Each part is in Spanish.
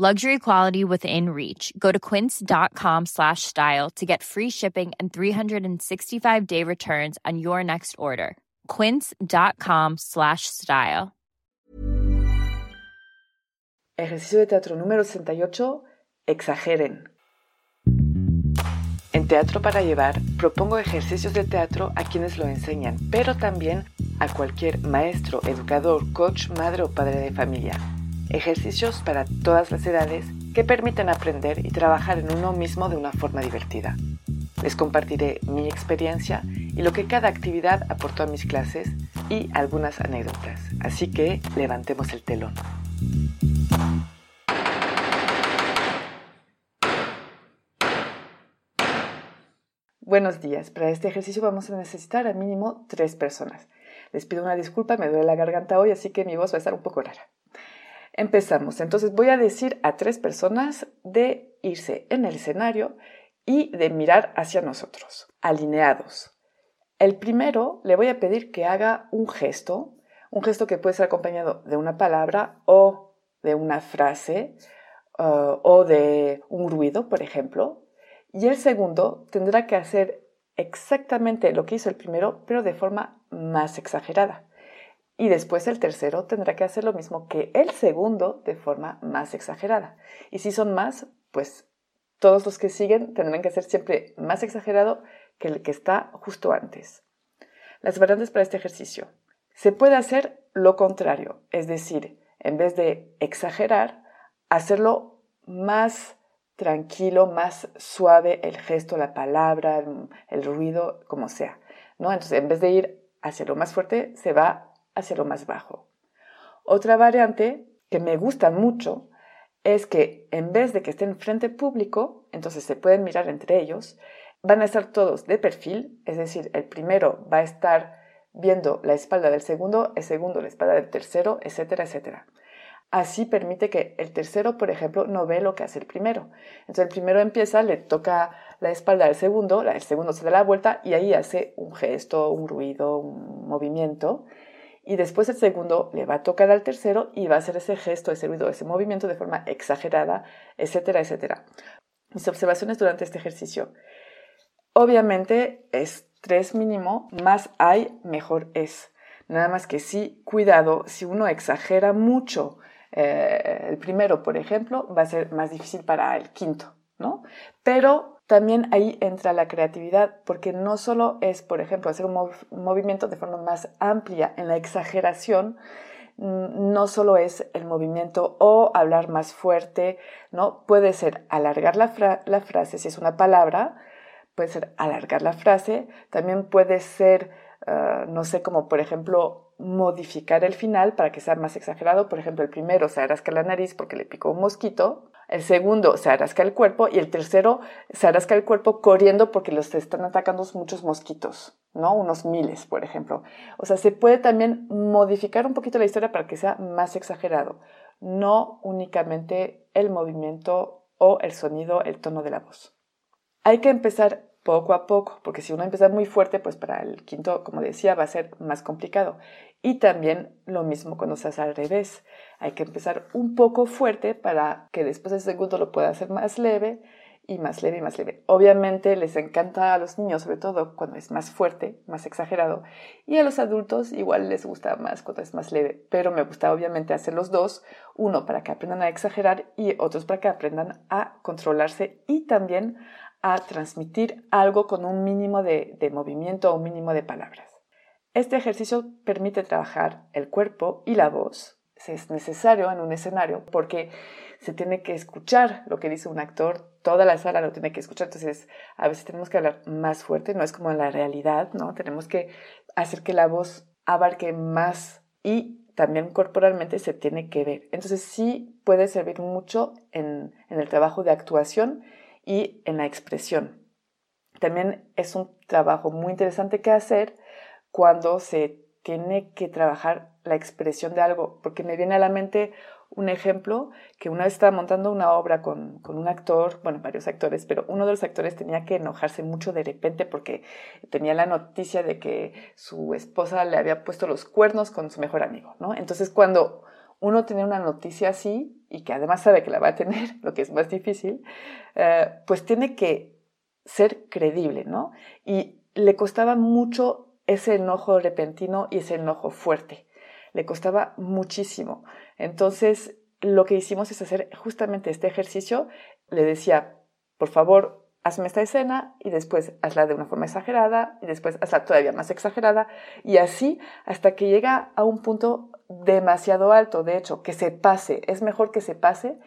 Luxury quality within reach. Go to quince.com slash style to get free shipping and 365-day returns on your next order. quince.com slash style. Ejercicio de teatro número 68. Exageren. En Teatro para Llevar propongo ejercicios de teatro a quienes lo enseñan, pero también a cualquier maestro, educador, coach, madre o padre de familia. Ejercicios para todas las edades que permiten aprender y trabajar en uno mismo de una forma divertida. Les compartiré mi experiencia y lo que cada actividad aportó a mis clases y algunas anécdotas. Así que levantemos el telón. Buenos días. Para este ejercicio vamos a necesitar al mínimo tres personas. Les pido una disculpa, me duele la garganta hoy, así que mi voz va a estar un poco rara. Empezamos. Entonces voy a decir a tres personas de irse en el escenario y de mirar hacia nosotros, alineados. El primero le voy a pedir que haga un gesto, un gesto que puede ser acompañado de una palabra o de una frase uh, o de un ruido, por ejemplo. Y el segundo tendrá que hacer exactamente lo que hizo el primero, pero de forma más exagerada. Y después el tercero tendrá que hacer lo mismo que el segundo de forma más exagerada. Y si son más, pues todos los que siguen tendrán que ser siempre más exagerado que el que está justo antes. Las variantes para este ejercicio. Se puede hacer lo contrario, es decir, en vez de exagerar, hacerlo más tranquilo, más suave el gesto, la palabra, el ruido, como sea. ¿no? Entonces, en vez de ir hacia lo más fuerte, se va hacia lo más bajo. Otra variante que me gusta mucho es que en vez de que estén frente público, entonces se pueden mirar entre ellos, van a estar todos de perfil, es decir, el primero va a estar viendo la espalda del segundo, el segundo la espalda del tercero, etcétera, etcétera. Así permite que el tercero, por ejemplo, no ve lo que hace el primero. Entonces el primero empieza, le toca la espalda al segundo, el segundo se da la vuelta y ahí hace un gesto, un ruido, un movimiento. Y después el segundo le va a tocar al tercero y va a hacer ese gesto, ese ruido, ese movimiento de forma exagerada, etcétera, etcétera. Mis observaciones durante este ejercicio. Obviamente, estrés mínimo, más hay, mejor es. Nada más que sí, cuidado, si uno exagera mucho eh, el primero, por ejemplo, va a ser más difícil para el quinto, ¿no? Pero también ahí entra la creatividad, porque no solo es, por ejemplo, hacer un, movimiento de forma más amplia en la exageración, mm, no solo es el movimiento o hablar más fuerte, ¿no? Puede ser alargar la, la frase, si es una palabra, puede ser alargar la frase, también puede ser, ah, no sé, como por ejemplo modificar el final para que sea más exagerado. Por ejemplo, el primero se arrasca la nariz porque le picó un mosquito, el segundo se arrasca el cuerpo y el tercero se arrasca el cuerpo corriendo porque los están atacando muchos mosquitos, ¿no? Unos miles, por ejemplo. O sea, se puede también modificar un poquito la historia para que sea más exagerado, no únicamente el movimiento o el sonido, el tono de la voz. Hay que empezar poco a poco, porque si uno empieza muy fuerte, pues para el quinto, como decía, va a ser más complicado. Y también lo mismo cuando se hace al revés. Hay que empezar un poco fuerte para que después el segundo lo pueda hacer más leve y más leve y más leve. Obviamente les encanta a los niños, sobre todo cuando es más fuerte, más exagerado, y a los adultos igual les gusta más cuando es más leve, pero me gusta obviamente hacer los dos, uno para que aprendan a exagerar y otros para que aprendan a controlarse y también a transmitir algo con un mínimo de, movimiento o un mínimo de palabras. Este ejercicio permite trabajar el cuerpo y la voz. Es necesario en un escenario porque se tiene que escuchar lo que dice un actor, toda la sala lo tiene que escuchar, entonces a veces tenemos que hablar más fuerte, no es como en la realidad, ¿no? Tenemos que hacer que la voz abarque más y también corporalmente se tiene que ver. Entonces sí puede servir mucho en, en el trabajo de actuación y en la expresión. También es un trabajo muy interesante que hacer cuando se tiene que trabajar la expresión de algo, porque me viene a la mente un ejemplo que una vez estaba montando una obra con, con, un actor, bueno, varios actores, pero uno de los actores tenía que enojarse mucho de repente porque tenía la noticia de que su esposa le había puesto los cuernos con su mejor amigo, ¿no? Entonces cuando uno tiene una noticia así y que además sabe que la va a tener, lo que es más difícil, eh, pues tiene que ser creíble, ¿no? Y le costaba mucho ese enojo repentino y ese enojo fuerte. Le costaba muchísimo. Entonces, lo que hicimos es hacer justamente este ejercicio. Le decía, por favor, hazme esta escena y después hazla de una forma exagerada y después hazla todavía más exagerada y así hasta que llega a un punto demasiado alto, de hecho, que se pase, es mejor que se pase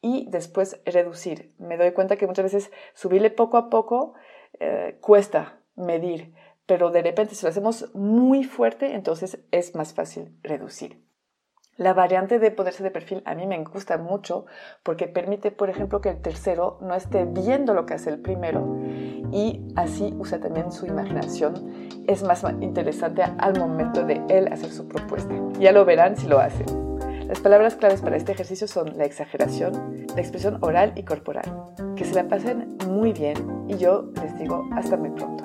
y después reducir. Me doy cuenta que muchas veces subirle poco a poco eh, cuesta medir, pero de repente si lo hacemos muy fuerte, entonces es más fácil reducir. La variante de poderse de perfil a mí me gusta mucho porque permite, por ejemplo, que el tercero no esté viendo lo que hace el primero y así usa también su imaginación. Es más interesante al momento de él hacer su propuesta. Ya lo verán si lo hace. Las palabras claves para este ejercicio son la exageración, la expresión oral y corporal. Que se la pasen muy bien y yo les digo hasta muy pronto.